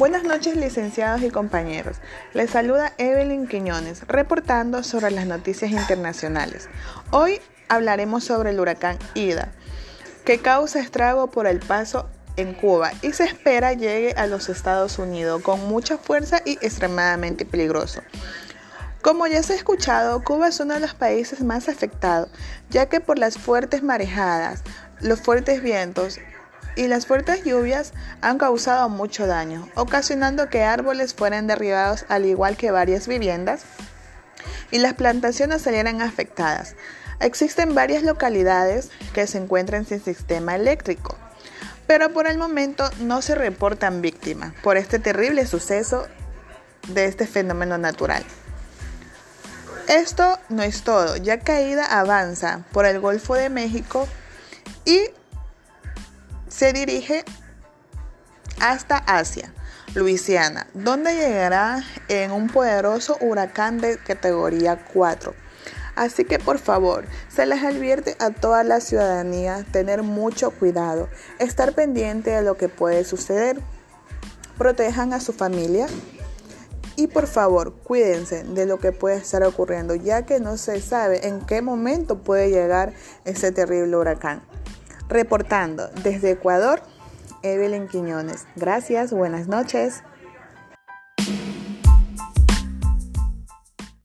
Buenas noches licenciados y compañeros. Les saluda Evelyn Quiñones, reportando sobre las noticias internacionales. Hoy hablaremos sobre el huracán Ida, que causa estrago por el paso en Cuba y se espera llegue a los Estados Unidos con mucha fuerza y extremadamente peligroso. Como ya se ha escuchado, Cuba es uno de los países más afectados, ya que por las fuertes marejadas, los fuertes vientos y las fuertes lluvias han causado mucho daño, ocasionando que árboles fueran derribados al igual que varias viviendas y las plantaciones salieran afectadas. Existen varias localidades que se encuentran sin sistema eléctrico, pero por el momento no se reportan víctimas por este terrible suceso de este fenómeno natural. Esto no es todo, ya Caída avanza por el Golfo de México y se dirige hasta Asia, Luisiana, donde llegará en un poderoso huracán de categoría 4. Así que por favor, se les advierte a toda la ciudadanía tener mucho cuidado, estar pendiente de lo que puede suceder. Protejan a su familia y por favor cuídense de lo que puede estar ocurriendo, ya que no se sabe en qué momento puede llegar ese terrible huracán. Reportando desde Ecuador, Evelyn Quiñones. Gracias, buenas noches.